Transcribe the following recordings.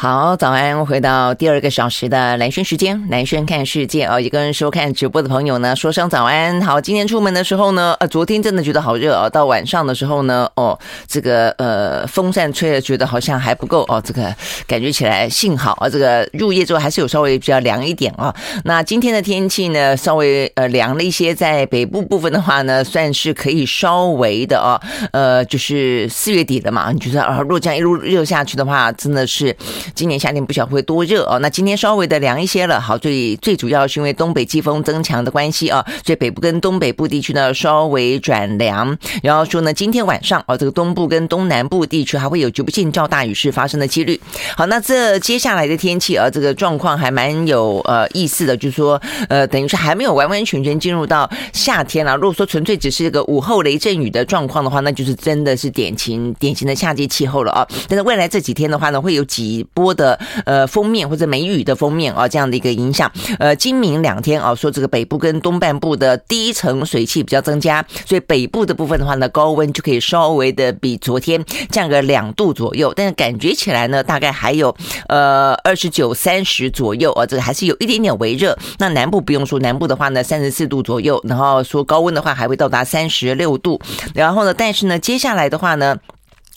好，早安！回到第二个小时的兰萱时间，兰萱看世界哦，也跟收看直播的朋友呢说声早安。好，今天出门的时候呢，呃，昨天真的觉得好热哦，到晚上的时候呢，哦，这个呃风扇吹了，觉得好像还不够哦，这个感觉起来幸好啊，这个入夜之后还是有稍微比较凉一点啊。那今天的天气呢，稍微呃凉了一些，在北部部分的话呢，算是可以稍微的哦，呃，就是四月底了嘛，你觉得啊，若这样一路热下去的话，真的是。今年夏天不晓得会多热哦，那今天稍微的凉一些了。好，最最主要是因为东北季风增强的关系啊，所以北部跟东北部地区呢稍微转凉。然后说呢，今天晚上啊，这个东部跟东南部地区还会有局部性较大雨势发生的几率。好，那这接下来的天气啊，这个状况还蛮有呃意思的，就是说呃，等于是还没有完完全全进入到夏天了。如果说纯粹只是一个午后雷阵雨的状况的话，那就是真的是典型典型的夏季气候了啊。但是未来这几天的话呢，会有几波的呃封面或者梅雨的封面啊，这样的一个影响。呃，今明两天啊，说这个北部跟东半部的低层水汽比较增加，所以北部的部分的话呢，高温就可以稍微的比昨天降个两度左右。但是感觉起来呢，大概还有呃二十九、三十左右啊，这个还是有一点点微热。那南部不用说，南部的话呢，三十四度左右，然后说高温的话还会到达三十六度。然后呢，但是呢，接下来的话呢。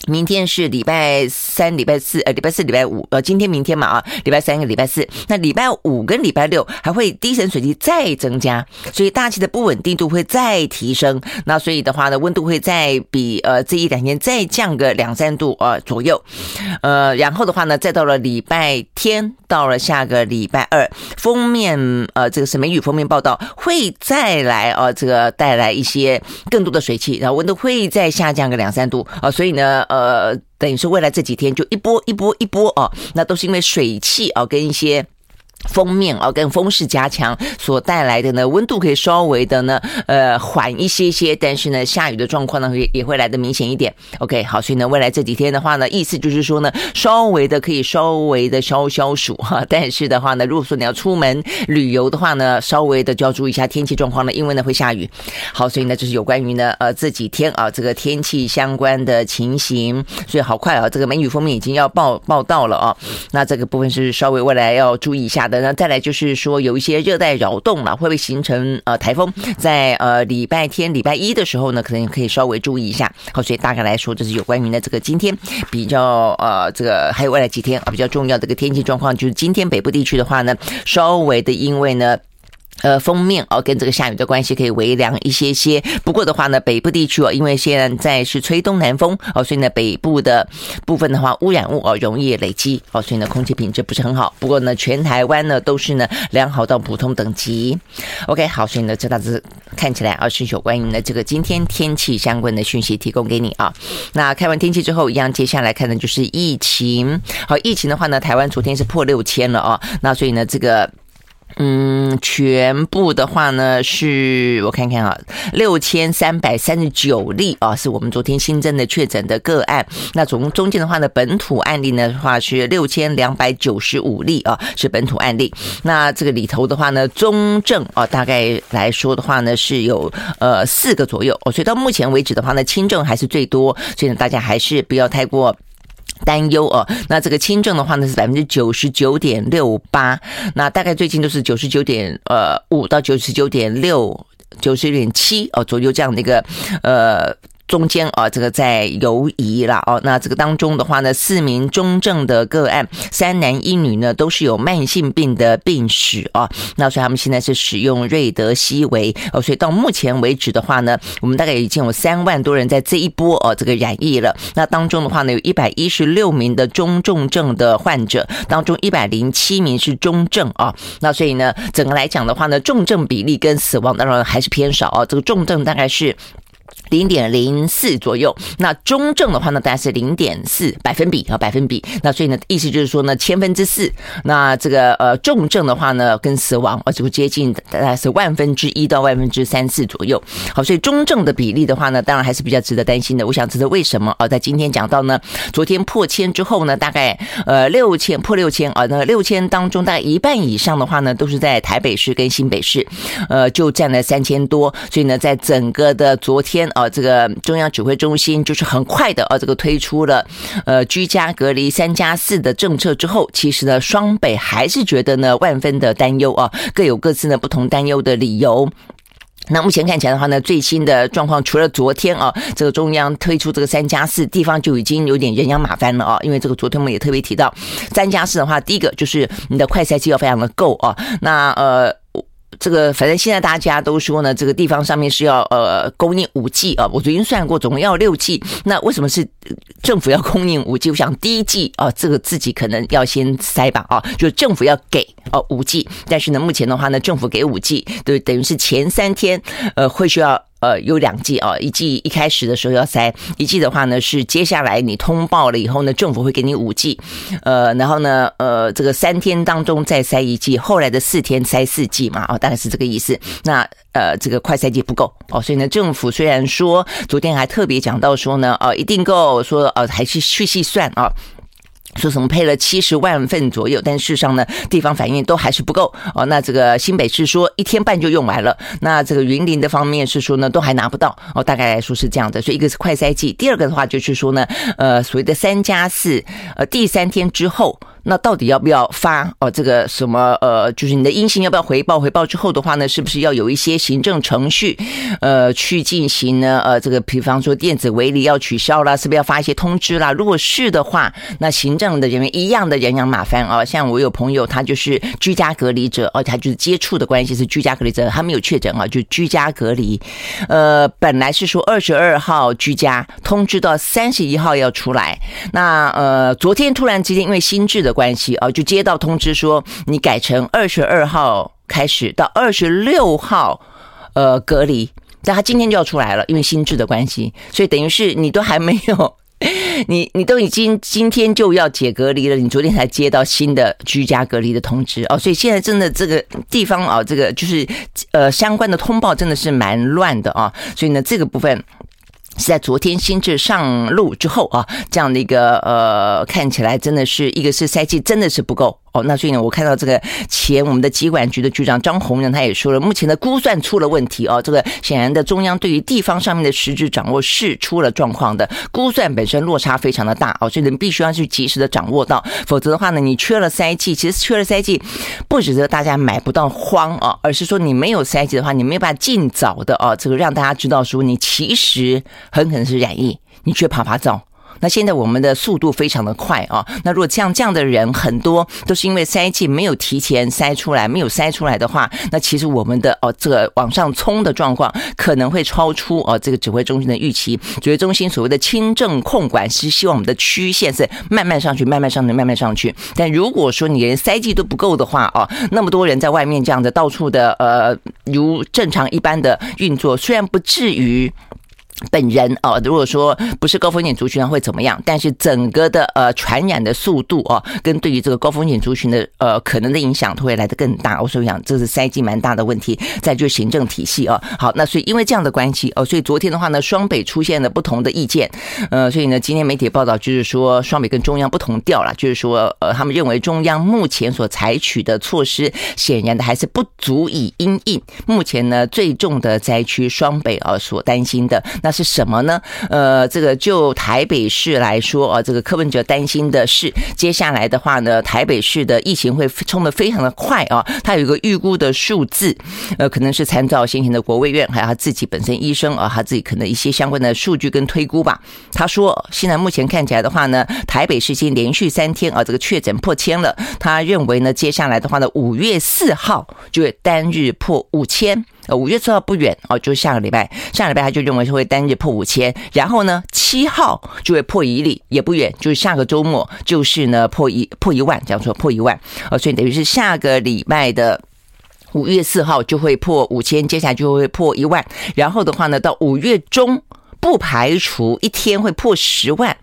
明天是礼拜三、礼拜四，呃，礼拜四、礼拜五，呃，今天、明天嘛，啊，礼拜三跟礼拜四，那礼拜五跟礼拜六还会低层水汽再增加，所以大气的不稳定度会再提升，那所以的话呢，温度会再比呃这一两天再降个两三度呃左右，呃，然后的话呢，再到了礼拜天，到了下个礼拜二，封面呃这个是梅雨封面报道会再来呃这个带来一些更多的水汽，然后温度会再下降个两三度啊，所以呢。呃，等于是未来这几天就一波一波一波啊，那都是因为水汽啊跟一些。封面啊，跟风势加强所带来的呢，温度可以稍微的呢，呃，缓一些些，但是呢，下雨的状况呢，也也会来的明显一点。OK，好，所以呢，未来这几天的话呢，意思就是说呢，稍微的可以稍微的消消暑哈，但是的话呢，如果说你要出门旅游的话呢，稍微的就要注意一下天气状况了，因为呢会下雨。好，所以呢，就是有关于呢，呃，这几天啊，这个天气相关的情形，所以好快啊，这个梅雨封面已经要报报道了啊，那这个部分是稍微未来要注意一下的。呢再来就是说，有一些热带扰动了，会不会形成呃台风？在呃礼拜天、礼拜一的时候呢，可能可以稍微注意一下。好，所以大概来说，这是有关于呢这个今天比较呃这个还有未来几天啊比较重要的这个天气状况，就是今天北部地区的话呢，稍微的因为呢。呃，封面哦，跟这个下雨的关系可以微凉一些些。不过的话呢，北部地区哦，因为现在是吹东南风哦，所以呢，北部的部分的话，污染物哦容易累积哦，所以呢，空气品质不是很好。不过呢，全台湾呢都是呢良好到普通等级。OK，好，所以呢，这大致看起来啊是有关于呢这个今天天气相关的讯息提供给你啊。那看完天气之后，一样接下来看的就是疫情。好，疫情的话呢，台湾昨天是破六千了啊。那所以呢，这个。嗯，全部的话呢，是我看看啊，六千三百三十九例啊，是我们昨天新增的确诊的个案。那总中间的话呢，本土案例呢话是六千两百九十五例啊，是本土案例。那这个里头的话呢，中症啊，大概来说的话呢，是有呃四个左右哦。所以到目前为止的话呢，轻症还是最多，所以呢，大家还是不要太过。担忧哦，那这个轻症的话呢是百分之九十九点六八，那大概最近都是九十九点呃五到九十九点六、九十九点七哦左右这样的一个呃。中间啊，这个在游移了哦。那这个当中的话呢，四名中症的个案，三男一女呢，都是有慢性病的病史啊。那所以他们现在是使用瑞德西韦哦。所以到目前为止的话呢，我们大概已经有三万多人在这一波哦这个染疫了。那当中的话呢，有一百一十六名的中重症的患者，当中一百零七名是中症啊。那所以呢，整个来讲的话呢，重症比例跟死亡当然还是偏少啊。这个重症大概是。零点零四左右，那中症的话呢，大概是零点四百分比啊，百分比。那所以呢，意思就是说呢，千分之四。那这个呃，重症的话呢，跟死亡啊，就接近大概是万分之一到万分之三四左右。好，所以中症的比例的话呢，当然还是比较值得担心的。我想知道为什么啊？在今天讲到呢，昨天破千之后呢，大概呃六千破六千啊，那六千当中大概一半以上的话呢，都是在台北市跟新北市，呃，就占了三千多。所以呢，在整个的昨天啊。啊，这个中央指挥中心就是很快的啊，这个推出了呃居家隔离三加四的政策之后，其实呢，双北还是觉得呢万分的担忧啊，各有各自呢不同担忧的理由。那目前看起来的话呢，最新的状况除了昨天啊，这个中央推出这个三加四，地方就已经有点人仰马翻了啊，因为这个昨天我们也特别提到，三加四的话，第一个就是你的快筛剂要非常的够啊，那呃。这个反正现在大家都说呢，这个地方上面是要呃供应五 G 啊，我昨天算过，总共要六 G。那为什么是政府要供应五 G？？我想第一 G 啊，这个自己可能要先塞吧啊，就是政府要给哦五 G，，但是呢，目前的话呢，政府给五 G，，对，等于是前三天呃会需要。呃，有两剂啊，一剂一开始的时候要塞，一剂的话呢是接下来你通报了以后呢，政府会给你五剂，呃，然后呢，呃，这个三天当中再塞一剂，后来的四天塞四剂嘛，哦，大概是这个意思。那呃，这个快筛剂不够哦，所以呢，政府虽然说昨天还特别讲到说呢，哦，一定够，说呃，还是去细算啊。说什么配了七十万份左右，但事实上呢，地方反应都还是不够哦。那这个新北市说一天半就用完了，那这个云林的方面是说呢，都还拿不到哦。大概来说是这样的，所以一个是快筛剂，第二个的话就是说呢，呃，所谓的三加四，呃，第三天之后。那到底要不要发哦？这个什么呃，就是你的阴性要不要回报？回报之后的话呢，是不是要有一些行政程序呃去进行呢？呃，这个比方说电子围篱要取消啦，是不是要发一些通知啦？如果是的话，那行政的人员一样的人仰马翻啊。像我有朋友，他就是居家隔离者哦，他就是接触的关系是居家隔离者，他没有确诊啊，就居家隔离。呃，本来是说二十二号居家，通知到三十一号要出来。那呃，昨天突然之间因为新制的。关系啊，就接到通知说你改成二十二号开始到二十六号，呃，隔离。但他今天就要出来了，因为新制的关系，所以等于是你都还没有，你你都已经今天就要解隔离了，你昨天才接到新的居家隔离的通知哦，所以现在真的这个地方啊，这个就是呃相关的通报真的是蛮乱的啊，所以呢这个部分。是在昨天新制上路之后啊，这样的一个呃，看起来真的是一个是赛季真的是不够。哦，那所以呢，我看到这个前我们的疾管局的局长张宏仁他也说了，目前的估算出了问题哦。这个显然的，中央对于地方上面的实质掌握是出了状况的，估算本身落差非常的大哦，所以你必须要去及时的掌握到，否则的话呢，你缺了筛剂，其实缺了筛剂，不只是大家买不到慌啊，而是说你没有筛剂的话，你没有办法尽早的哦，这个让大家知道说你其实很可能是染疫，你却趴趴走。那现在我们的速度非常的快啊，那如果像这样的人很多都是因为筛剂没有提前筛出来，没有筛出来的话，那其实我们的哦这个往上冲的状况可能会超出哦这个指挥中心的预期。指挥中心所谓的轻症控管是希望我们的曲线是慢慢上去，慢慢上去，慢慢上去。但如果说你连筛剂都不够的话哦，那么多人在外面这样的到处的呃如正常一般的运作，虽然不至于。本人哦，如果说不是高风险族群会怎么样？但是整个的呃传染的速度哦，跟对于这个高风险族群的呃可能的影响都会来得更大。我所以讲，这是筛剂蛮大的问题。再就是行政体系哦，好，那所以因为这样的关系哦，所以昨天的话呢，双北出现了不同的意见。呃，所以呢，今天媒体报道就是说，双北跟中央不同调了，就是说呃，他们认为中央目前所采取的措施，显然的还是不足以因应目前呢最重的灾区双北啊所担心的那。是什么呢？呃，这个就台北市来说啊，这个柯文哲担心的是，接下来的话呢，台北市的疫情会冲得非常的快啊。他有一个预估的数字，呃，可能是参照先前的国卫院，还有他自己本身医生啊，他自己可能一些相关的数据跟推估吧。他说，现在目前看起来的话呢，台北市已经连续三天啊，这个确诊破千了。他认为呢，接下来的话呢，五月四号就会单日破五千。呃，五月四号不远哦，就下个礼拜，下个礼拜他就认为是会单日破五千，然后呢，七号就会破一例，也不远，就是下个周末就是呢破一破一万，这样说破一万，哦，所以等于是下个礼拜的五月四号就会破五千，接下来就会破一万，然后的话呢，到五月中。不排除一天会破十万，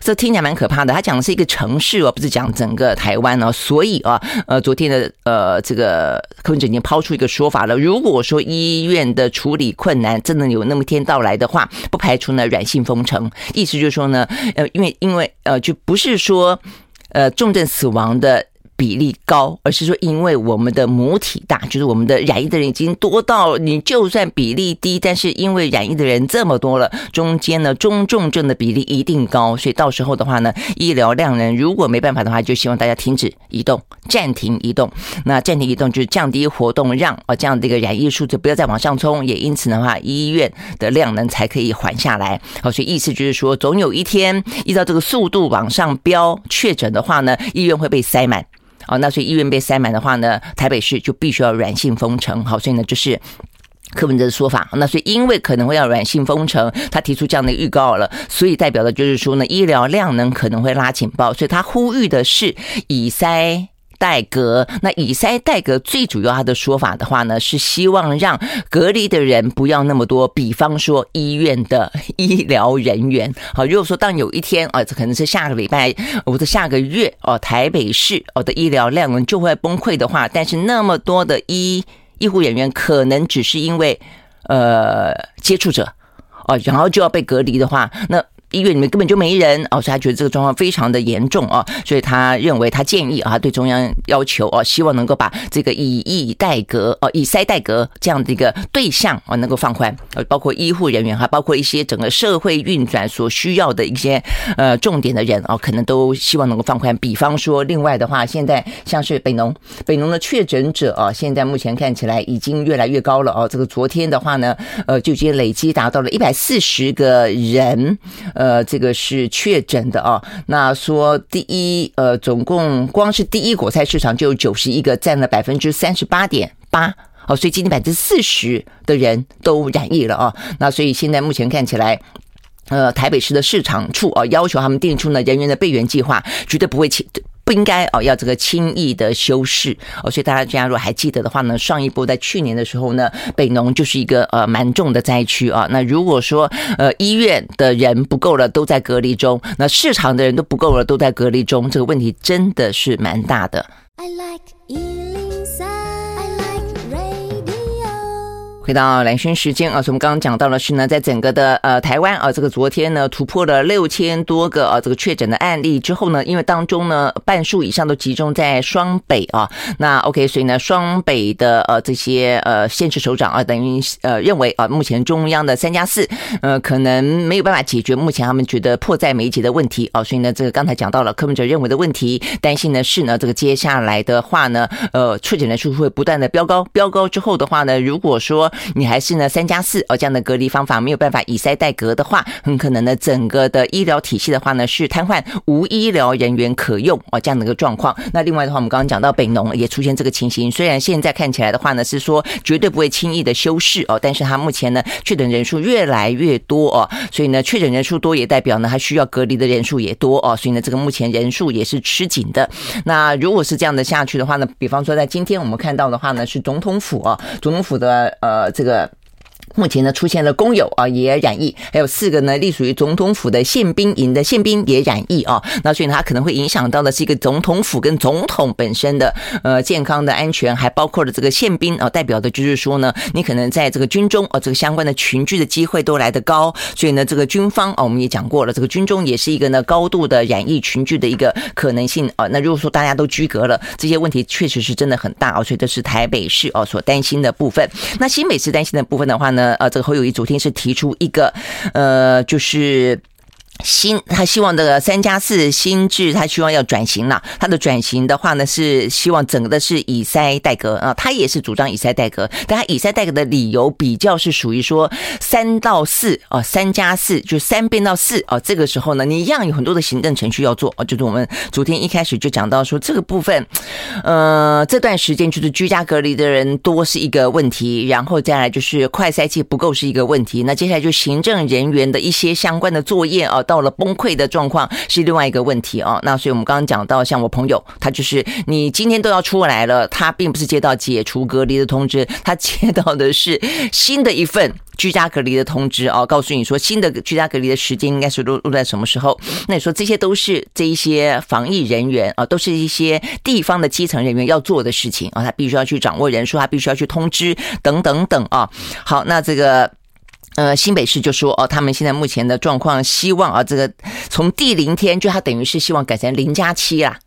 这听起来蛮可怕的。他讲的是一个城市哦，不是讲整个台湾哦。所以啊，呃，昨天的呃这个柯文哲已经抛出一个说法了。如果说医院的处理困难真的有那么一天到来的话，不排除呢软性封城。意思就是说呢，呃，因为因为呃，就不是说呃重症死亡的。比例高，而是说因为我们的母体大，就是我们的染疫的人已经多到你就算比例低，但是因为染疫的人这么多了，中间呢中重症的比例一定高，所以到时候的话呢，医疗量能如果没办法的话，就希望大家停止移动，暂停移动。那暂停移动就是降低活动，让啊这样的一个染疫数字不要再往上冲，也因此的话，医院的量能才可以缓下来。好，所以意思就是说，总有一天依照这个速度往上飙确诊的话呢，医院会被塞满。哦，那所以医院被塞满的话呢，台北市就必须要软性封城。好，所以呢，这是柯文哲的说法。那所以因为可能会要软性封城，他提出这样的预告了，所以代表的就是说呢，医疗量能可能会拉警报，所以他呼吁的是以塞。代隔，那以塞代隔最主要他的说法的话呢，是希望让隔离的人不要那么多。比方说医院的医疗人员，好，如果说当有一天啊，这可能是下个礼拜或者下个月哦，台北市哦的医疗量就会崩溃的话，但是那么多的医医护人员可能只是因为呃接触者哦，然后就要被隔离的话，那。医院里面根本就没人哦，所以他觉得这个状况非常的严重哦，所以他认为他建议啊，对中央要求哦，希望能够把这个以疫代隔哦，以塞代隔这样的一个对象啊，能够放宽，呃，包括医护人员哈，包括一些整个社会运转所需要的一些呃重点的人哦，可能都希望能够放宽。比方说，另外的话，现在像是北农，北农的确诊者啊，现在目前看起来已经越来越高了哦。这个昨天的话呢，呃，就已经累积达到了一百四十个人。呃，这个是确诊的啊。那说第一，呃，总共光是第一果菜市场就有九十一个，占了百分之三十八点八。哦，所以今天百分之四十的人都染疫了啊。那所以现在目前看起来，呃，台北市的市场处啊，要求他们定出呢人员的备援计划，绝对不会。不应该哦，要这个轻易的修饰哦，所以大家如果还记得的话呢，上一波在去年的时候呢，北农就是一个呃蛮重的灾区啊。那如果说呃医院的人不够了，都在隔离中，那市场的人都不够了，都在隔离中，这个问题真的是蛮大的。I like 回到蓝轩时间啊，所以我们刚刚讲到的是呢，在整个的呃台湾啊，这个昨天呢突破了六千多个啊这个确诊的案例之后呢，因为当中呢半数以上都集中在双北啊，那 OK，所以呢双北的呃这些呃县市首长啊，等于呃认为啊，目前中央的三加四呃可能没有办法解决目前他们觉得迫在眉睫的问题啊，所以呢这个刚才讲到了柯文哲认为的问题，担心的是呢这个接下来的话呢，呃确诊人数会不断的飙高，飙高之后的话呢，如果说你还是呢三加四哦，这样的隔离方法没有办法以塞代隔的话，很可能呢整个的医疗体系的话呢是瘫痪，无医疗人员可用哦，这样的一个状况。那另外的话，我们刚刚讲到北农也出现这个情形，虽然现在看起来的话呢是说绝对不会轻易的修饰哦，但是它目前呢确诊人数越来越多哦，所以呢确诊人数多也代表呢它需要隔离的人数也多哦，所以呢这个目前人数也是吃紧的。那如果是这样的下去的话呢，比方说在今天我们看到的话呢是总统府啊，总统府的呃这个。目前呢，出现了工友啊也染疫，还有四个呢，隶属于总统府的宪兵营的宪兵也染疫啊。那所以呢，它可能会影响到的是一个总统府跟总统本身的呃健康的安全，还包括了这个宪兵啊，代表的就是说呢，你可能在这个军中啊，这个相关的群聚的机会都来得高。所以呢，这个军方啊，我们也讲过了，这个军中也是一个呢高度的染疫群聚的一个可能性啊。那如果说大家都居隔了，这些问题确实是真的很大啊。所以这是台北市啊所担心的部分。那新北市担心的部分的话呢？呃，这个侯友谊昨天是提出一个，呃，就是。新他希望这个三加四新制，他希望要转型了。他的转型的话呢，是希望整个的是以塞代隔啊，他也是主张以塞代隔，但他以塞代隔的理由比较是属于说三到四啊，三加四就三变到四啊，这个时候呢，你一样有很多的行政程序要做啊，就是我们昨天一开始就讲到说这个部分，呃，这段时间就是居家隔离的人多是一个问题，然后再来就是快筛剂不够是一个问题，那接下来就行政人员的一些相关的作业啊。到了崩溃的状况是另外一个问题啊，那所以我们刚刚讲到，像我朋友，他就是你今天都要出来了，他并不是接到解除隔离的通知，他接到的是新的一份居家隔离的通知啊，告诉你说新的居家隔离的时间应该是落落在什么时候？那你说这些都是这一些防疫人员啊，都是一些地方的基层人员要做的事情啊，他必须要去掌握人数，他必须要去通知等等等啊。好，那这个。呃，新北市就说哦，他们现在目前的状况，希望啊，这个从第零天就他等于是希望改成零加七啦。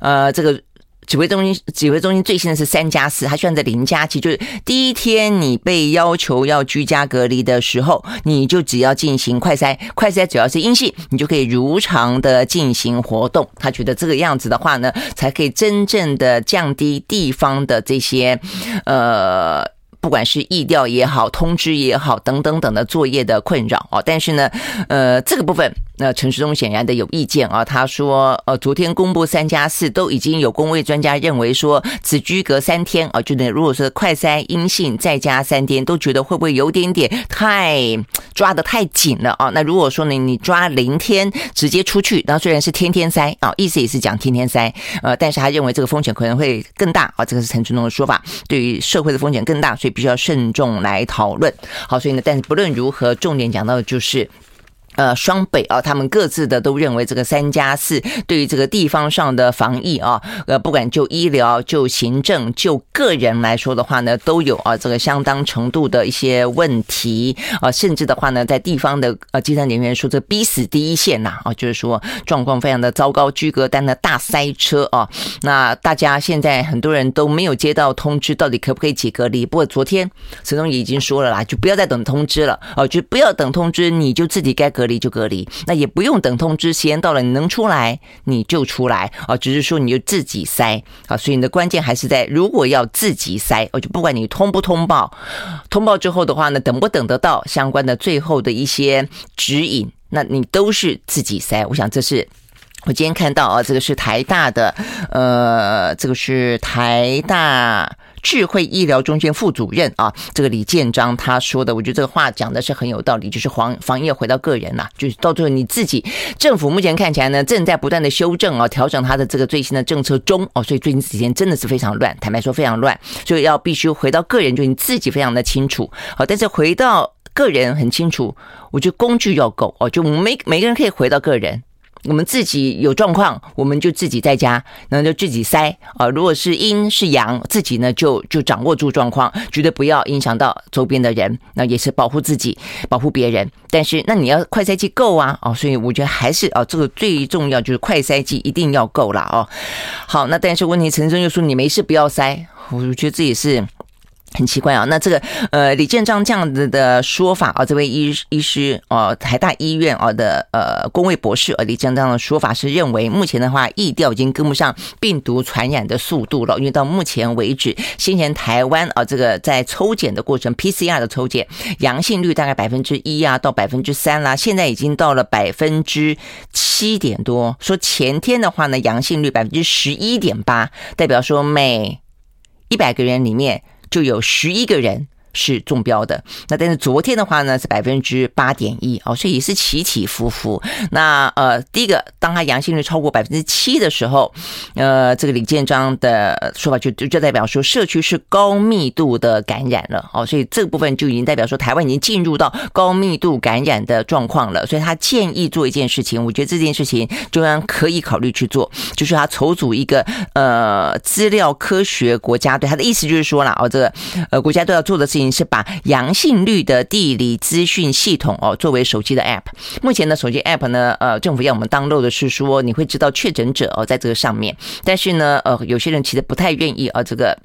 呃，这个指挥中心指挥中心最新的是三加四，他现在零加七，就是第一天你被要求要居家隔离的时候，你就只要进行快筛，快筛只要是阴性，你就可以如常的进行活动。他觉得这个样子的话呢，才可以真正的降低地方的这些呃。不管是意调也好，通知也好，等等等的作业的困扰啊，但是呢，呃，这个部分。那陈时中显然的有意见啊，他说，呃，昨天公布三加四，都已经有公卫专家认为说，只居隔三天啊，就那如果说快筛阴性再加三天，都觉得会不会有点点太抓得太紧了啊？那如果说呢，你抓零天直接出去，那虽然是天天筛啊，意思也是讲天天筛，呃，但是他认为这个风险可能会更大啊，这个是陈时中的说法，对于社会的风险更大，所以必须要慎重来讨论。好，所以呢，但是不论如何，重点讲到的就是。呃，双北啊，他们各自的都认为这个三加四对于这个地方上的防疫啊，呃，不管就医疗、就行政、就个人来说的话呢，都有啊这个相当程度的一些问题啊，甚至的话呢，在地方的呃，基层人员说这逼死第一线呐啊，就是说状况非常的糟糕，居隔单的大塞车啊。那大家现在很多人都没有接到通知，到底可不可以解隔离？不过昨天陈总也已经说了啦，就不要再等通知了哦，就不要等通知，你就自己该隔。隔离就隔离，那也不用等通知，时间到了你能出来你就出来啊，只是说你就自己塞啊，所以你的关键还是在如果要自己塞，我就不管你通不通报，通报之后的话呢，等不等得到相关的最后的一些指引，那你都是自己塞。我想这是我今天看到啊，这个是台大的，呃，这个是台大。智慧医疗中心副主任啊，这个李建章他说的，我觉得这个话讲的是很有道理，就是防防疫回到个人呐、啊，就是到最后你自己政府目前看起来呢，正在不断的修正啊，调整他的这个最新的政策中哦，所以最近几天真的是非常乱，坦白说非常乱，所以要必须回到个人，就你自己非常的清楚，好，但是回到个人很清楚，我觉得工具要够哦，就每每个人可以回到个人。我们自己有状况，我们就自己在家，那就自己塞啊。如果是阴是阳，自己呢就就掌握住状况，绝对不要影响到周边的人，那也是保护自己，保护别人。但是那你要快筛剂够啊，哦，所以我觉得还是啊，这个最重要就是快筛剂一定要够了哦。好，那但是问题陈生又说你没事不要塞，我觉得这也是。很奇怪啊，那这个呃李建章这样子的说法啊，这位医医师哦，台大医院啊的呃公卫博士啊李建章的说法是认为，目前的话疫调已经跟不上病毒传染的速度了，因为到目前为止，先前台湾啊这个在抽检的过程，PCR 的抽检阳性率大概百分之一啊到百分之三啦，现在已经到了百分之七点多，说前天的话呢阳性率百分之十一点八，代表说每一百个人里面。就有十一个人是中标的，那但是昨天的话呢是百分之八点一哦，所以也是起起伏伏。那呃，第一个，当他阳性率超过百分之七的时候，呃，这个李建章的说法就就就代表说社区是高密度的感染了哦，所以这个部分就已经代表说台湾已经进入到高密度感染的状况了。所以他建议做一件事情，我觉得这件事情中央可以考虑去做，就是他筹组一个呃资料科学国家队。他的意思就是说了哦，这个呃国家队要做的事情。是把阳性率的地理资讯系统哦作为手机的 App。目前的手机 App 呢，呃，政府要我们 download 的是说你会知道确诊者哦在这个上面，但是呢，呃，有些人其实不太愿意啊，这个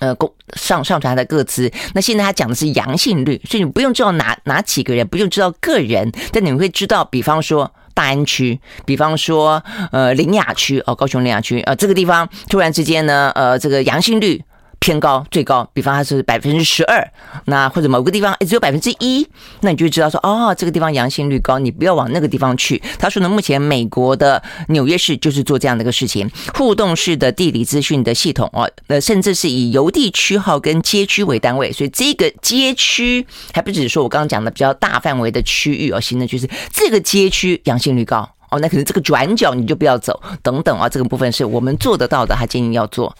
呃公上上传他的个资。那现在他讲的是阳性率，所以你不用知道哪哪几个人，不用知道个人，但你会知道，比方说大安区，比方说呃苓雅区哦，高雄苓雅区呃这个地方突然之间呢，呃这个阳性率。偏高，最高，比方它是百分之十二，那或者某个地方只有百分之一，那你就知道说，哦，这个地方阳性率高，你不要往那个地方去。他说呢，目前美国的纽约市就是做这样的一个事情，互动式的地理资讯的系统哦，呃，甚至是以邮递区号跟街区为单位，所以这个街区还不只是说我刚刚讲的比较大范围的区域哦，新的就是这个街区阳性率高哦，那可能这个转角你就不要走，等等啊，这个部分是我们做得到的，他建议要做。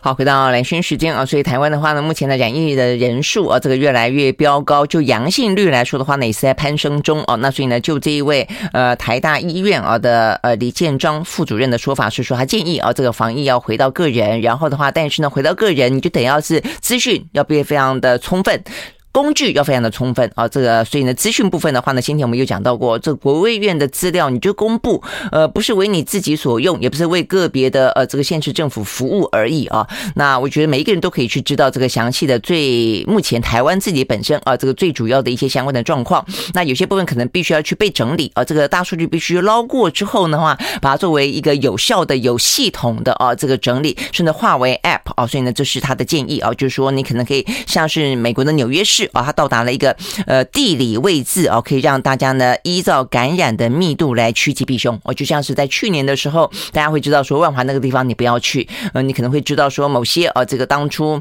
好，回到蓝轩时间啊，所以台湾的话呢，目前的染疫的人数啊，这个越来越飙高，就阳性率来说的话呢，也是在攀升中哦。那所以呢，就这一位呃台大医院啊的呃李建章副主任的说法是说，他建议啊这个防疫要回到个人，然后的话，但是呢，回到个人你就得要是资讯要变非常的充分。工具要非常的充分啊，这个所以呢，资讯部分的话呢，今天我们有讲到过，这国卫院的资料你就公布，呃，不是为你自己所用，也不是为个别的呃这个县市政府服务而已啊。那我觉得每一个人都可以去知道这个详细的最目前台湾自己本身啊这个最主要的一些相关的状况。那有些部分可能必须要去被整理啊，这个大数据必须捞过之后的话，把它作为一个有效的、有系统的啊这个整理，甚至化为 App 啊。所以呢，这是他的建议啊，就是说你可能可以像是美国的纽约市。啊，它到达了一个呃地理位置啊，可以让大家呢依照感染的密度来趋吉避凶。哦，就像是在去年的时候，大家会知道说万华那个地方你不要去，呃，你可能会知道说某些啊，这个当初。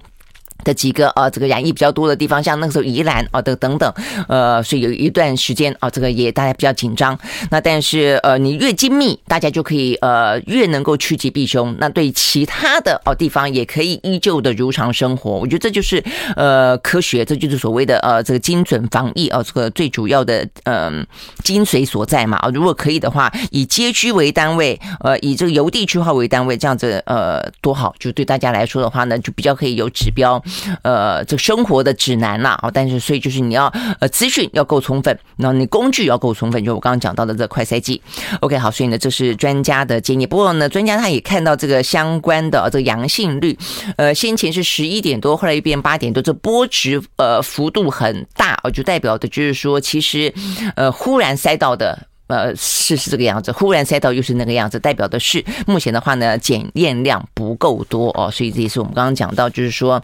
的几个呃，这个染疫比较多的地方，像那个时候宜兰啊的等等，呃，所以有一段时间啊，这个也大家比较紧张。那但是呃，你越精密，大家就可以呃越能够趋吉避凶。那对其他的哦地方也可以依旧的如常生活。我觉得这就是呃科学，这就是所谓的呃这个精准防疫啊，这个最主要的嗯、精髓所在嘛。啊，如果可以的话，以街区为单位，呃，以这个邮递区号为单位，这样子呃多好，就对大家来说的话呢，就比较可以有指标。呃，这生活的指南啦，啊，但是所以就是你要呃资讯要够充分，然后你工具要够充分，就我刚刚讲到的这快筛剂。OK，好，所以呢，这是专家的建议。不过呢，专家他也看到这个相关的这个阳性率，呃，先前是十一点多，后来又变八点多，这波值呃幅度很大哦，就代表的就是说，其实呃忽然塞到的呃是是这个样子，忽然塞到又是那个样子，代表的是目前的话呢检验量不够多哦，所以这也是我们刚刚讲到，就是说。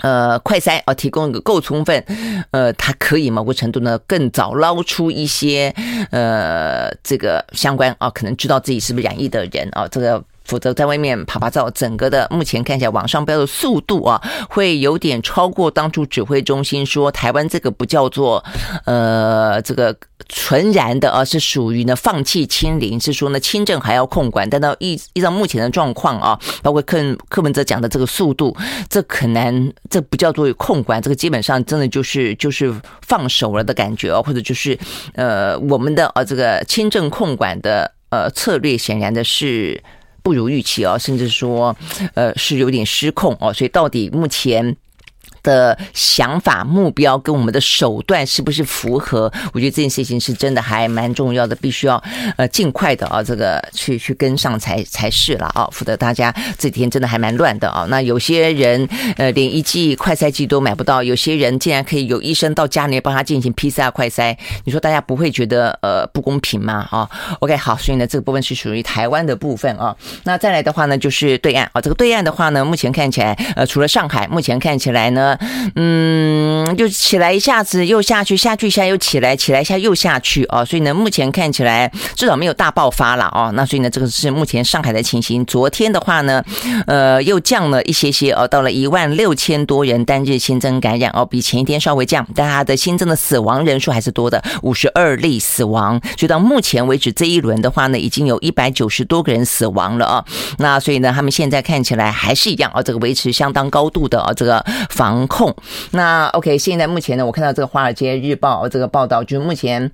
呃，快筛啊，提供一个够充分，呃，它可以某个程度呢更早捞出一些呃这个相关啊，可能知道自己是不是染疫的人啊，这个。否则在外面趴趴走，整个的目前看起来往上飙的速度啊，会有点超过当初指挥中心说台湾这个不叫做呃这个纯然的，而是属于呢放弃清零，是说呢轻症还要控管。但到依依照目前的状况啊，包括柯柯文哲讲的这个速度，这可能这不叫做控管，这个基本上真的就是就是放手了的感觉哦，或者就是呃我们的呃这个轻症控管的呃策略显然的是。不如预期啊，甚至说，呃，是有点失控哦，所以到底目前。的想法、目标跟我们的手段是不是符合？我觉得这件事情是真的还蛮重要的，必须要呃尽快的啊，这个去去跟上才才是了啊，否则大家这几天真的还蛮乱的啊。那有些人呃连一剂快筛剂都买不到，有些人竟然可以有医生到家里面帮他进行 PCR 快筛，你说大家不会觉得呃不公平吗？啊，OK 好，所以呢这个部分是属于台湾的部分啊。那再来的话呢就是对岸啊，这个对岸的话呢，目前看起来呃除了上海，目前看起来呢。嗯，就起来一下子又下去，下去一下又起来，起来一下又下去啊，所以呢，目前看起来至少没有大爆发了啊。那所以呢，这个是目前上海的情形。昨天的话呢，呃，又降了一些些哦，到了一万六千多人单日新增感染哦，比前一天稍微降，但它的新增的死亡人数还是多的，五十二例死亡。所以到目前为止这一轮的话呢，已经有一百九十多个人死亡了啊。那所以呢，他们现在看起来还是一样啊，这个维持相当高度的啊，这个防。控，那 OK，现在目前呢，我看到这个《华尔街日报》这个报道，就是目前。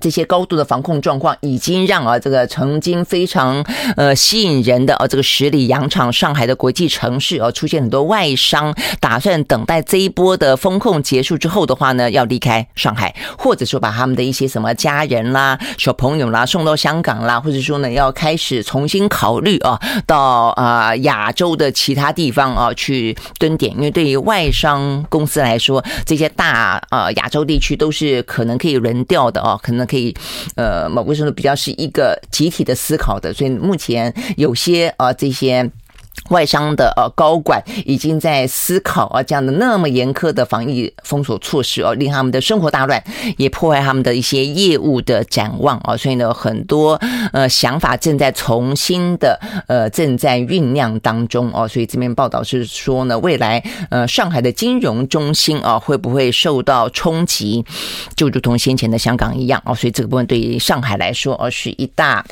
这些高度的防控状况，已经让啊这个曾经非常呃吸引人的啊这个十里洋场上海的国际城市啊出现很多外商打算等待这一波的封控结束之后的话呢，要离开上海，或者说把他们的一些什么家人啦、小朋友啦送到香港啦，或者说呢要开始重新考虑啊到啊亚洲的其他地方啊去蹲点，因为对于外商公司来说，这些大啊亚洲地区都是可能可以轮调的啊，可能。可以，呃，某个程度比较是一个集体的思考的，所以目前有些啊、这些。外商的呃高管已经在思考啊，这样的那么严苛的防疫封锁措施哦，令他们的生活大乱，也破坏他们的一些业务的展望啊。所以呢，很多呃想法正在重新的呃正在酝酿当中哦。所以这边报道是说呢，未来呃上海的金融中心啊会不会受到冲击，就如同先前的香港一样哦。所以这个部分对于上海来说，而是一大。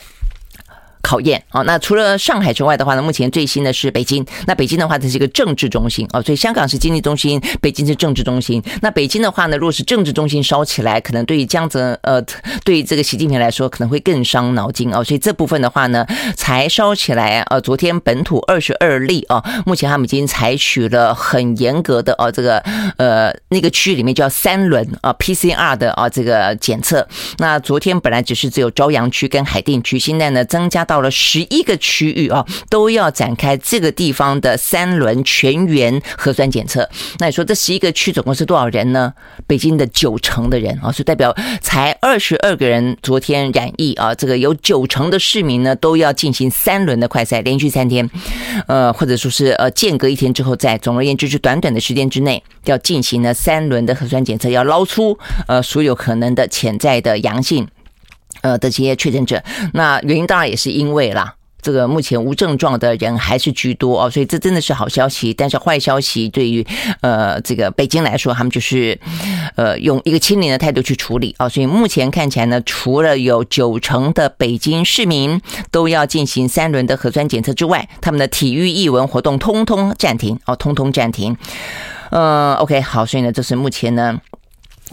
考验啊。那除了上海之外的话呢，目前最新的是北京。那北京的话，它是一个政治中心哦，所以香港是经济中心，北京是政治中心。那北京的话呢，如果是政治中心烧起来，可能对于江泽呃，对于这个习近平来说，可能会更伤脑筋哦。所以这部分的话呢，才烧起来。呃，昨天本土二十二例啊，目前他们已经采取了很严格的哦，这个呃那个区域里面叫三轮啊 PCR 的啊这个检测。那昨天本来只是只有朝阳区跟海淀区，现在呢增加到到了十一个区域啊，都要展开这个地方的三轮全员核酸检测。那你说这十一个区总共是多少人呢？北京的九成的人啊，是代表才二十二个人昨天染疫啊，这个有九成的市民呢都要进行三轮的快筛，连续三天，呃，或者说是呃间隔一天之后再。总而言之，是短短的时间之内要进行了三轮的核酸检测，要捞出呃所有可能的潜在的阳性呃的这些确诊者。那原因当然也是因为啦。这个目前无症状的人还是居多哦，所以这真的是好消息。但是坏消息对于呃这个北京来说，他们就是呃用一个清零的态度去处理啊。所以目前看起来呢，除了有九成的北京市民都要进行三轮的核酸检测之外，他们的体育艺文活动通通暂停哦，通通暂停。嗯，OK，好，所以呢，这是目前呢。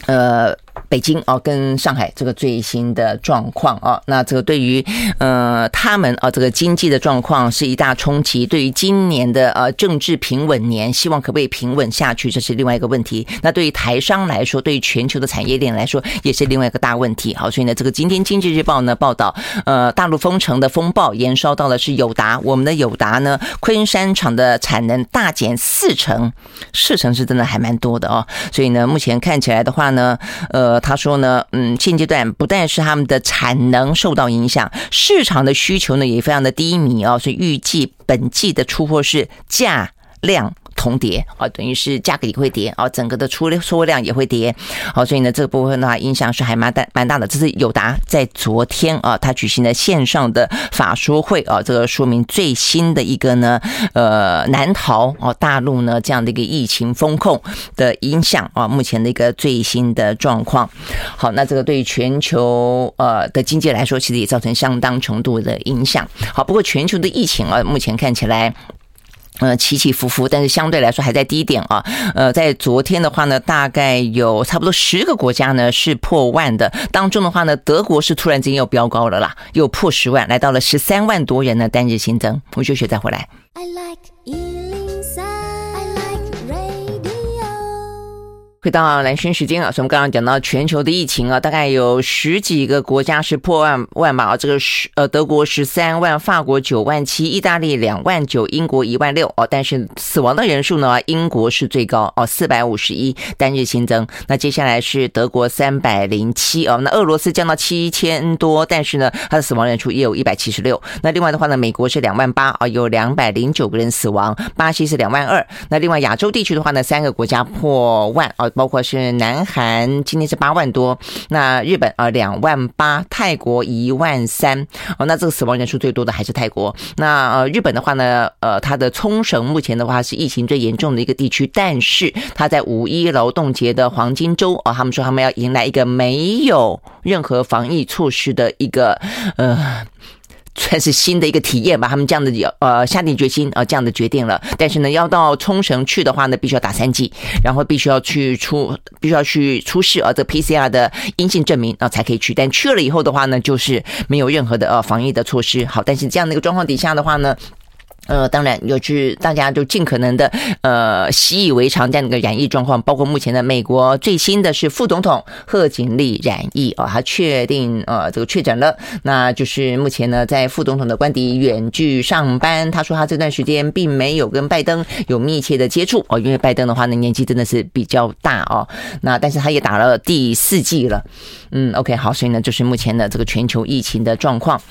呃，北京啊，跟上海这个最新的状况啊，那这个对于呃他们啊这个经济的状况是一大冲击。对于今年的呃政治平稳年，希望可不可以平稳下去，这是另外一个问题。那对于台商来说，对于全球的产业链来说，也是另外一个大问题。好，所以呢，这个今天经济日报呢报道，呃，大陆封城的风暴延烧到的是友达，我们的友达呢，昆山厂的产能大减四成，四成是真的还蛮多的哦。所以呢，目前看起来的话。呢，呃，他说呢，嗯，现阶段不但是他们的产能受到影响，市场的需求呢也非常的低迷啊，所以预计本季的出货是价量。同跌啊，等于是价格也会跌啊，整个的出出货量也会跌，好，所以呢，这个部分的话影响是还蛮大蛮大的。这是友达在昨天啊，他举行了线上的法说会啊，这个说明最新的一个呢，呃，难逃啊大陆呢这样的一个疫情风控的影响啊，目前的一个最新的状况。好，那这个对全球呃的经济来说，其实也造成相当程度的影响。好，不过全球的疫情啊，目前看起来。呃，起起伏伏，但是相对来说还在低点啊。呃，在昨天的话呢，大概有差不多十个国家呢是破万的，当中的话呢，德国是突然间又飙高了啦，又破十万，来到了十三万多人的单日新增。我休学再回来。I like 回到蓝轩时间啊，所以我们刚刚讲到全球的疫情啊，大概有十几个国家是破万万吧啊，这个十呃德国十三万，法国九万七，意大利两万九，英国一万六哦，但是死亡的人数呢，英国是最高哦，四百五十一单日新增。那接下来是德国三百零七哦，那俄罗斯降到七千多，但是呢，它的死亡人数也有一百七十六。那另外的话呢，美国是两万八啊，有两百零九个人死亡，巴西是两万二。那另外亚洲地区的话呢，三个国家破万啊。包括是南韩今天是八万多，那日本啊两万八，泰国一万三哦，那这个死亡人数最多的还是泰国。那呃日本的话呢，呃它的冲绳目前的话是疫情最严重的一个地区，但是它在五一劳动节的黄金周啊，他们说他们要迎来一个没有任何防疫措施的一个呃。算是新的一个体验吧，他们这样的呃下定决心啊、呃，这样的决定了。但是呢，要到冲绳去的话呢，必须要打三剂，然后必须要去出，必须要去出示啊这 PCR 的阴性证明啊、才可以去。但去了以后的话呢，就是没有任何的呃防疫的措施。好，但是这样的一个状况底下的话呢。呃，当然有去，大家就尽可能的呃习以为常这样的一个染疫状况，包括目前的美国最新的是副总统贺锦丽染疫啊，他确定呃这个确诊了，那就是目前呢在副总统的官邸远距上班，他说他这段时间并没有跟拜登有密切的接触哦，因为拜登的话呢年纪真的是比较大哦，那但是他也打了第四剂了，嗯，OK 好，所以呢就是目前的这个全球疫情的状况。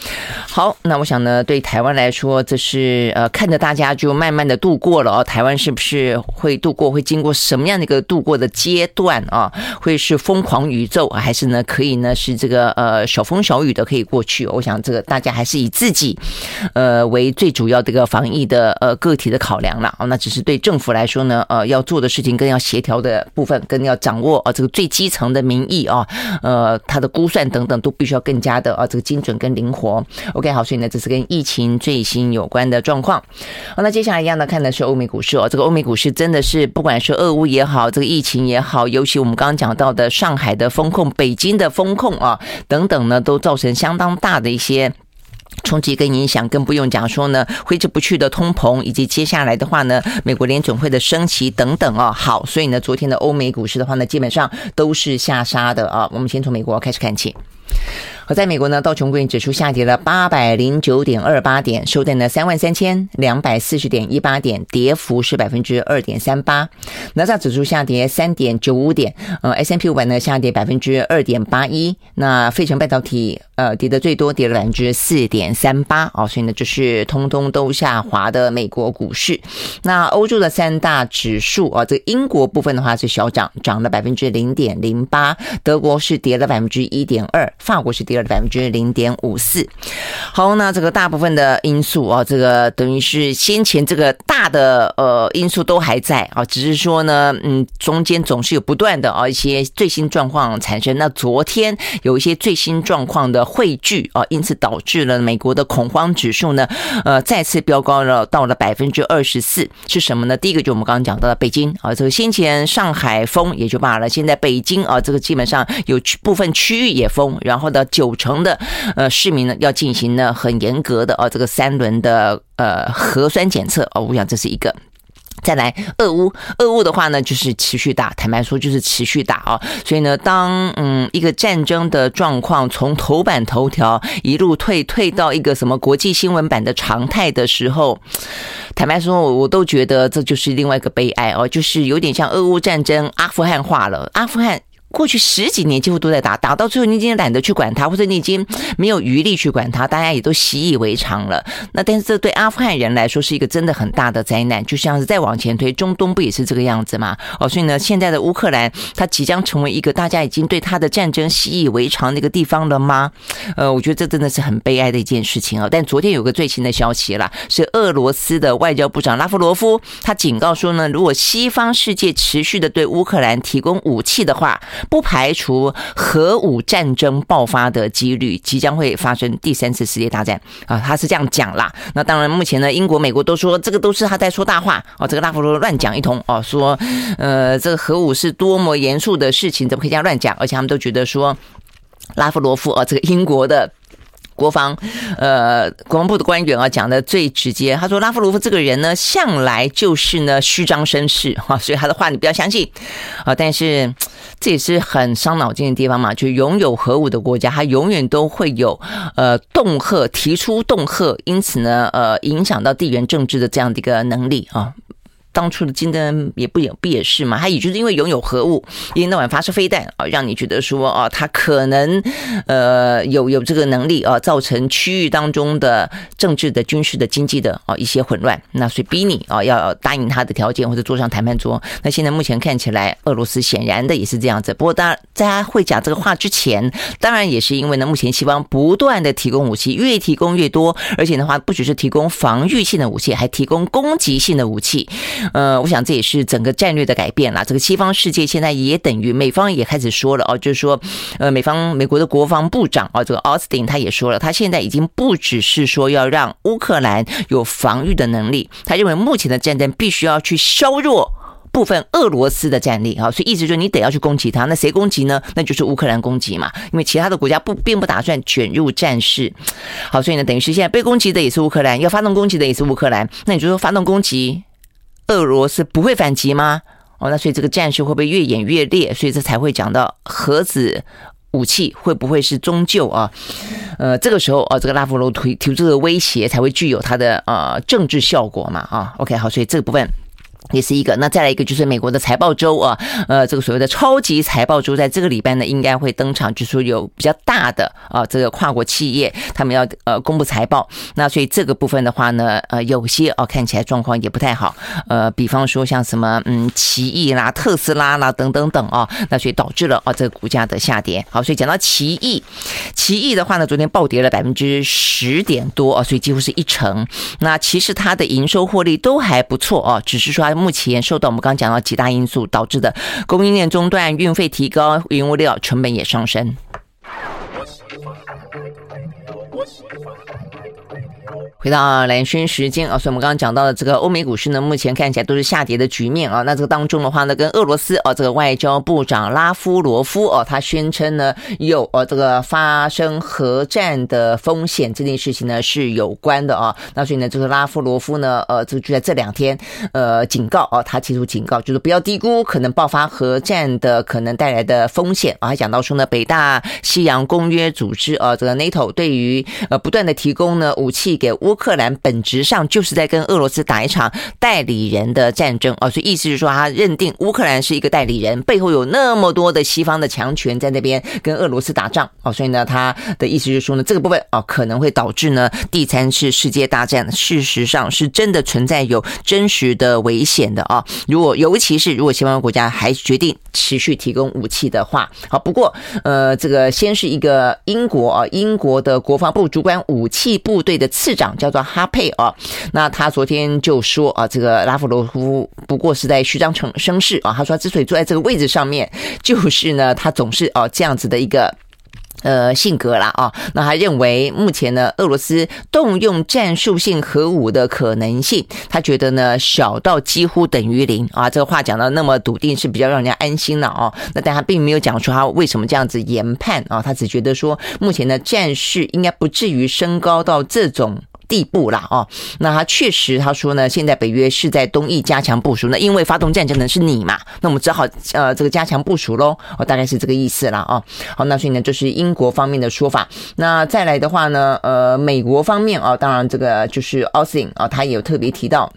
好，那我想呢对台湾来说这是。呃，看着大家就慢慢的度过了哦。台湾是不是会度过？会经过什么样的一个度过的阶段啊？会是疯狂宇宙，还是呢可以呢是这个呃小风小雨的可以过去？我想这个大家还是以自己呃为最主要的一个防疫的呃个体的考量了哦。那只是对政府来说呢，呃，要做的事情跟要协调的部分，跟要掌握啊这个最基层的民意啊，呃，他的估算等等都必须要更加的啊这个精准跟灵活。OK，好，所以呢这是跟疫情最新有关的状况。好，那接下来一样的看的是欧美股市哦。这个欧美股市真的是，不管是俄乌也好，这个疫情也好，尤其我们刚刚讲到的上海的风控、北京的风控啊等等呢，都造成相当大的一些冲击跟影响。更不用讲说呢，挥之不去的通膨，以及接下来的话呢，美国联准会的升息等等哦。好，所以呢，昨天的欧美股市的话呢，基本上都是下杀的啊。我们先从美国开始看起。而在美国呢，道琼工业指数下跌了八百零九点二八点，收在了三万三千两百四十点一八点，跌幅是百分之二点三八。纳斯达克指数下跌三点九五点，呃，S&P 五百呢下跌百分之二点八一。那费城半导体呃跌的最多，跌了百分之四点三八哦，所以呢就是通通都下滑的美国股市。那欧洲的三大指数啊，这个英国部分的话是小涨，涨了百分之零点零八，德国是跌了百分之一点二。法国是跌了百分之零点五四。好，那这个大部分的因素啊，这个等于是先前这个大的呃因素都还在啊，只是说呢，嗯，中间总是有不断的啊一些最新状况产生。那昨天有一些最新状况的汇聚啊，因此导致了美国的恐慌指数呢，呃，再次飙高了到了百分之二十四。是什么呢？第一个就我们刚刚讲到的北京啊，这个先前上海封也就罢了，现在北京啊，这个基本上有部分区域也封。然后呢，九成的呃市民呢要进行呢很严格的啊这个三轮的呃核酸检测哦，我想这是一个。再来，俄乌，俄乌的话呢就是持续打，坦白说就是持续打啊。所以呢，当嗯一个战争的状况从头版头条一路退退到一个什么国际新闻版的常态的时候，坦白说，我我都觉得这就是另外一个悲哀哦，就是有点像俄乌战争阿富汗化了，阿富汗。过去十几年几乎都在打，打到最后你已经懒得去管它，或者你已经没有余力去管它，大家也都习以为常了。那但是这对阿富汗人来说是一个真的很大的灾难，就像是再往前推，中东不也是这个样子吗？哦，所以呢，现在的乌克兰它即将成为一个大家已经对它的战争习以为常的一个地方了吗？呃，我觉得这真的是很悲哀的一件事情啊。但昨天有个最新的消息了，是俄罗斯的外交部长拉夫罗夫他警告说呢，如果西方世界持续的对乌克兰提供武器的话，不排除核武战争爆发的几率，即将会发生第三次世界大战啊！他是这样讲啦。那当然，目前呢，英国、美国都说这个都是他在说大话哦。这个拉夫罗乱讲一通哦，说呃，这个核武是多么严肃的事情，怎么可以这样乱讲？而且他们都觉得说，拉夫罗夫啊，这个英国的。国防，呃，国防部的官员啊，讲的最直接。他说，拉夫罗夫这个人呢，向来就是呢虚张声势哈，所以他的话你不要相信啊。但是这也是很伤脑筋的地方嘛，就拥有核武的国家，他永远都会有呃恫吓，提出恫吓，因此呢，呃，影响到地缘政治的这样的一个能力啊。当初的金正恩也不也不也是嘛？他也就是因为拥有核武，一天到晚发射飞弹啊，让你觉得说啊，他可能呃有有这个能力啊，造成区域当中的政治的、军事的、经济的啊一些混乱，那所以逼你啊要答应他的条件或者坐上谈判桌。那现在目前看起来，俄罗斯显然的也是这样子。不过当然，在他会讲这个话之前，当然也是因为呢，目前西方不断的提供武器，越提供越多，而且的话不只是提供防御性的武器，还提供攻击性的武器。呃，我想这也是整个战略的改变了。这个西方世界现在也等于美方也开始说了哦，就是说，呃，美方美国的国防部长啊，这个奥斯汀他也说了，他现在已经不只是说要让乌克兰有防御的能力，他认为目前的战争必须要去削弱部分俄罗斯的战力啊，所以意思就是你得要去攻击他，那谁攻击呢？那就是乌克兰攻击嘛，因为其他的国家不并不打算卷入战事。好，所以呢，等于是现在被攻击的也是乌克兰，要发动攻击的也是乌克兰，那你就说发动攻击？俄罗斯不会反击吗？哦，那所以这个战事会不会越演越烈？所以这才会讲到核子武器会不会是终究啊？呃，这个时候啊，这个拉夫罗提提出的威胁才会具有它的呃政治效果嘛？啊，OK，好，所以这个部分也是一个，那再来一个就是美国的财报周啊，呃，这个所谓的超级财报周，在这个礼拜呢，应该会登场，就是说有比较大的啊，这个跨国企业他们要呃公布财报，那所以这个部分的话呢，呃，有些哦看起来状况也不太好，呃，比方说像什么嗯，奇异啦、特斯拉啦等等等啊，那所以导致了啊这个股价的下跌。好，所以讲到奇异，奇异的话呢，昨天暴跌了百分之十点多啊，所以几乎是一成。那其实它的营收获利都还不错啊，只是说。目前受到我们刚讲到几大因素导致的供应链中断、运费提高、云物料成本也上升。回到蓝轩时间啊，所以我们刚刚讲到的这个欧美股市呢，目前看起来都是下跌的局面啊。那这个当中的话呢，跟俄罗斯啊，这个外交部长拉夫罗夫哦，他宣称呢有呃这个发生核战的风险这件事情呢是有关的啊。那所以呢，这个拉夫罗夫呢，呃，就就在这两天呃警告啊，他提出警告，就是不要低估可能爆发核战的可能带来的风险啊。还讲到说呢，北大西洋公约组织啊，这个 NATO 对于呃不断的提供呢武器给乌。乌克兰本质上就是在跟俄罗斯打一场代理人的战争哦，所以意思是说，他认定乌克兰是一个代理人，背后有那么多的西方的强权在那边跟俄罗斯打仗哦，所以呢，他的意思就是说呢，这个部分哦可能会导致呢第三次世界大战，事实上是真的存在有真实的危险的啊。如果尤其是如果西方国家还决定持续提供武器的话，好，不过呃，这个先是一个英国啊，英国的国防部主管武器部队的次长。叫做哈佩啊，那他昨天就说啊，这个拉夫罗夫不过是在虚张成声势啊。他说，之所以坐在这个位置上面，就是呢，他总是啊这样子的一个呃性格啦啊。那他认为目前呢，俄罗斯动用战术性核武的可能性，他觉得呢小到几乎等于零啊。这个话讲到那么笃定，是比较让人家安心了啊。那但他并没有讲出他为什么这样子研判啊，他只觉得说目前的战势应该不至于升高到这种。地步了哦，那他确实他说呢，现在北约是在东翼加强部署，那因为发动战争的是你嘛，那我们只好呃这个加强部署喽，哦大概是这个意思了啊。好，那所以呢，这是英国方面的说法。那再来的话呢，呃，美国方面啊，当然这个就是奥斯汀啊，他也有特别提到，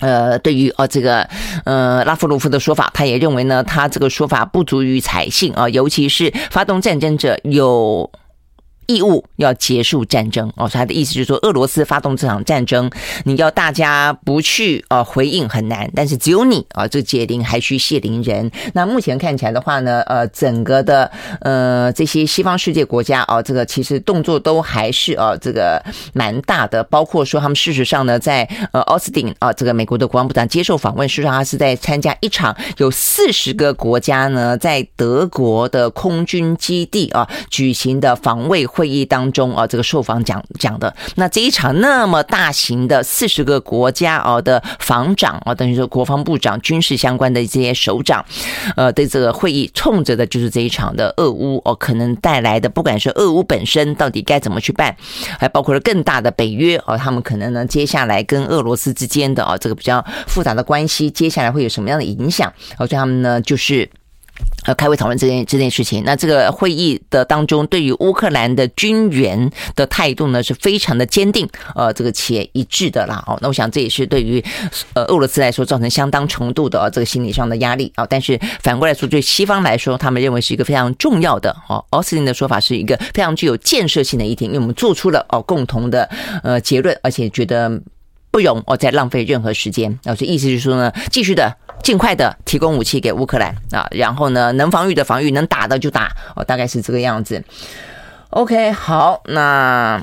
呃，对于呃这个呃拉夫罗夫的说法，他也认为呢，他这个说法不足于采信啊，尤其是发动战争者有。义务要结束战争哦，他的意思就是说，俄罗斯发动这场战争，你要大家不去呃回应很难，但是只有你啊，这解铃还须系铃人。那目前看起来的话呢，呃，整个的呃这些西方世界国家啊，这个其实动作都还是啊这个蛮大的，包括说他们事实上呢，在呃奥斯汀啊，这个美国的国防部长接受访问，事实上他是在参加一场有四十个国家呢在德国的空军基地啊举行的防卫。会议当中啊，这个受访讲讲的那这一场那么大型的四十个国家啊的防长啊，等于说国防部长、军事相关的这些首长，呃，对这个会议冲着的就是这一场的俄乌哦，可能带来的不管是俄乌本身到底该怎么去办，还包括了更大的北约哦，他们可能呢接下来跟俄罗斯之间的啊这个比较复杂的关系，接下来会有什么样的影响？而且他们呢就是。呃，开会讨论这件这件事情。那这个会议的当中，对于乌克兰的军援的态度呢，是非常的坚定，呃，这个且一致的啦。哦，那我想这也是对于呃俄罗斯来说造成相当程度的这个心理上的压力啊。但是反过来说，对西方来说，他们认为是一个非常重要的哦。奥斯汀的说法是一个非常具有建设性的议题，因为我们做出了哦共同的呃结论，而且觉得不容哦再浪费任何时间。啊，所以意思就是说呢，继续的。尽快的提供武器给乌克兰啊，然后呢，能防御的防御，能打的就打，哦，大概是这个样子。OK，好，那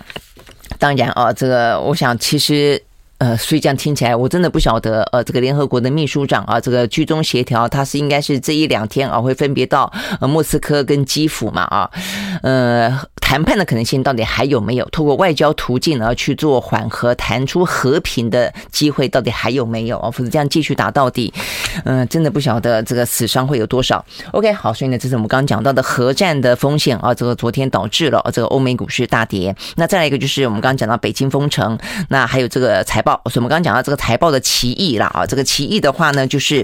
当然啊，这个我想其实。呃，所以这样听起来，我真的不晓得，呃，这个联合国的秘书长啊，这个居中协调，他是应该是这一两天啊，会分别到呃莫斯科跟基辅嘛啊，呃，谈判的可能性到底还有没有？透过外交途径呢去做缓和，谈出和平的机会到底还有没有啊？否则这样继续打到底，嗯、真的不晓得这个死伤会有多少。OK，好，所以呢，这是我们刚刚讲到的核战的风险啊，这个昨天导致了这个欧美股市大跌。那再来一个就是我们刚刚讲到北京封城，那还有这个财报。所以我们刚刚讲到这个财报的奇异了啊，这个奇异的话呢，就是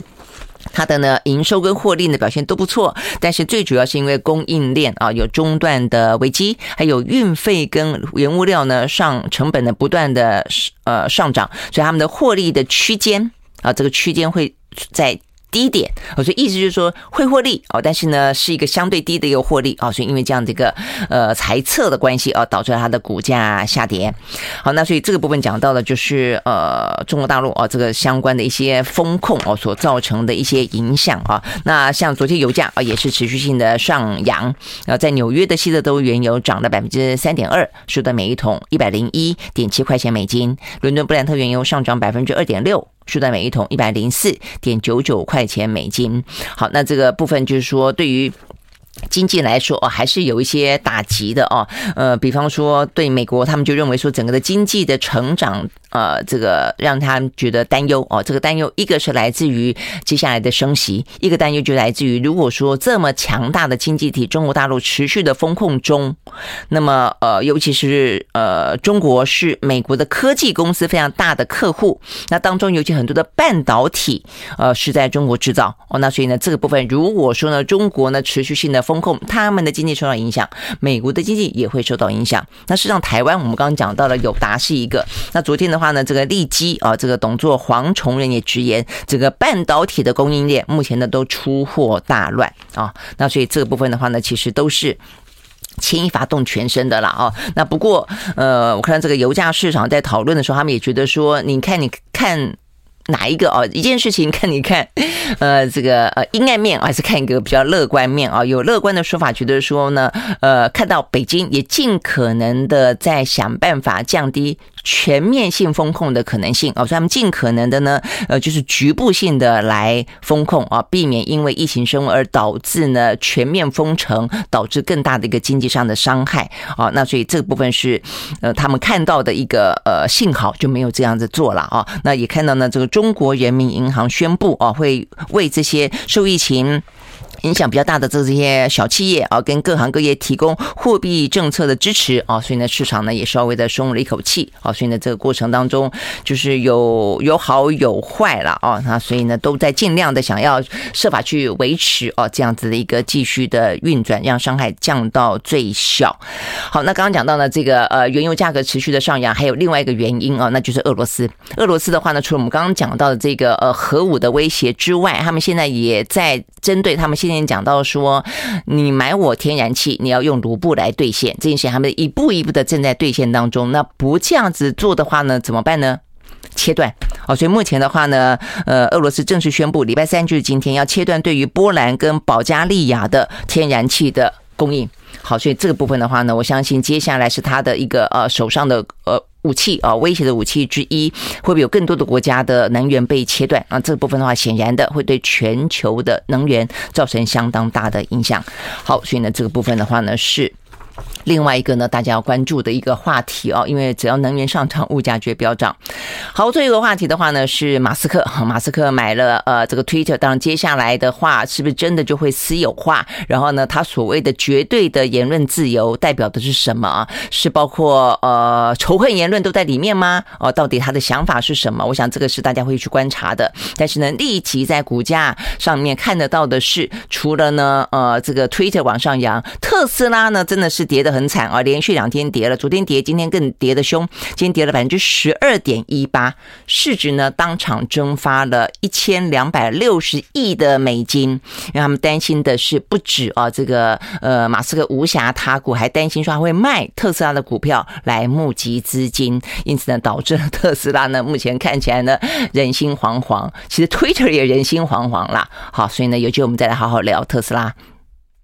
它的呢营收跟获利的表现都不错，但是最主要是因为供应链啊有中断的危机，还有运费跟原物料呢上成本呢不断的呃上涨，所以他们的获利的区间啊这个区间会在。低点，所以意思就是说会获利哦，但是呢是一个相对低的一个获利哦，所以因为这样的一个呃财测的关系啊，导致了它的股价下跌。好，那所以这个部分讲到的就是呃中国大陆哦这个相关的一些风控哦所造成的一些影响啊。那像昨天油价啊也是持续性的上扬，然后在纽约的西德州原油涨了百分之三点二，收在每一桶一百零一点七块钱美金。伦敦布兰特原油上涨百分之二点六。输在每一桶一百零四点九九块钱美金。好，那这个部分就是说，对于经济来说哦，还是有一些打击的哦。呃，比方说对美国，他们就认为说整个的经济的成长。呃，这个让他觉得担忧哦。这个担忧，一个是来自于接下来的升息，一个担忧就来自于如果说这么强大的经济体中国大陆持续的风控中，那么呃，尤其是呃，中国是美国的科技公司非常大的客户，那当中尤其很多的半导体呃是在中国制造哦。那所以呢，这个部分如果说呢，中国呢持续性的风控，他们的经济受到影响，美国的经济也会受到影响。那实际上台湾我们刚刚讲到了友达是一个，那昨天呢话呢，这个利基啊，这个董座黄崇仁也直言，这个半导体的供应链目前呢都出货大乱啊。那所以这个部分的话呢，其实都是牵一发动全身的了啊。那不过呃，我看到这个油价市场在讨论的时候，他们也觉得说，你看，你看。哪一个哦？一件事情看你看，呃，这个呃阴暗面还是看一个比较乐观面啊？有乐观的说法，觉得说呢，呃，看到北京也尽可能的在想办法降低全面性封控的可能性啊，所以他们尽可能的呢，呃，就是局部性的来封控啊，避免因为疫情升温而导致呢全面封城，导致更大的一个经济上的伤害啊。那所以这个部分是呃他们看到的一个呃幸好就没有这样子做了啊。那也看到呢这个中国人民银行宣布啊，会为这些受疫情。影响比较大的这这些小企业啊，跟各行各业提供货币政策的支持啊，所以呢，市场呢也稍微的松了一口气啊，所以呢，这个过程当中就是有有好有坏了啊，那所以呢，都在尽量的想要设法去维持啊这样子的一个继续的运转，让伤害降到最小。好，那刚刚讲到呢，这个呃原油价格持续的上扬，还有另外一个原因啊，那就是俄罗斯。俄罗斯的话呢，除了我们刚刚讲到的这个呃核武的威胁之外，他们现在也在针对他们现今天讲到说，你买我天然气，你要用卢布来兑现这件事，他们一步一步的正在兑现当中。那不这样子做的话呢，怎么办呢？切断哦。所以目前的话呢，呃，俄罗斯正式宣布，礼拜三就是今天要切断对于波兰跟保加利亚的天然气的供应。好，所以这个部分的话呢，我相信接下来是他的一个呃手上的呃。武器啊，威胁的武器之一，会不会有更多的国家的能源被切断啊？这个部分的话，显然的会对全球的能源造成相当大的影响。好，所以呢，这个部分的话呢是。另外一个呢，大家要关注的一个话题哦，因为只要能源上涨，物价就会飙涨。好，最后一个话题的话呢，是马斯克。马斯克买了呃这个 Twitter，当然接下来的话，是不是真的就会私有化？然后呢，他所谓的绝对的言论自由代表的是什么？是包括呃仇恨言论都在里面吗？哦，到底他的想法是什么？我想这个是大家会去观察的。但是呢，立即在股价上面看得到的是，除了呢呃这个 Twitter 往上扬，特斯拉呢真的是跌的很惨啊！连续两天跌了，昨天跌，今天更跌的凶。今天跌了百分之十二点一八，市值呢当场蒸发了一千两百六十亿的美金。因为他们担心的是不止啊，这个呃马斯克无暇他顾，还担心说他会卖特斯拉的股票来募集资金，因此呢导致了特斯拉呢目前看起来呢人心惶惶。其实 Twitter 也人心惶惶啦。好，所以呢有机会我们再来好好聊特斯拉。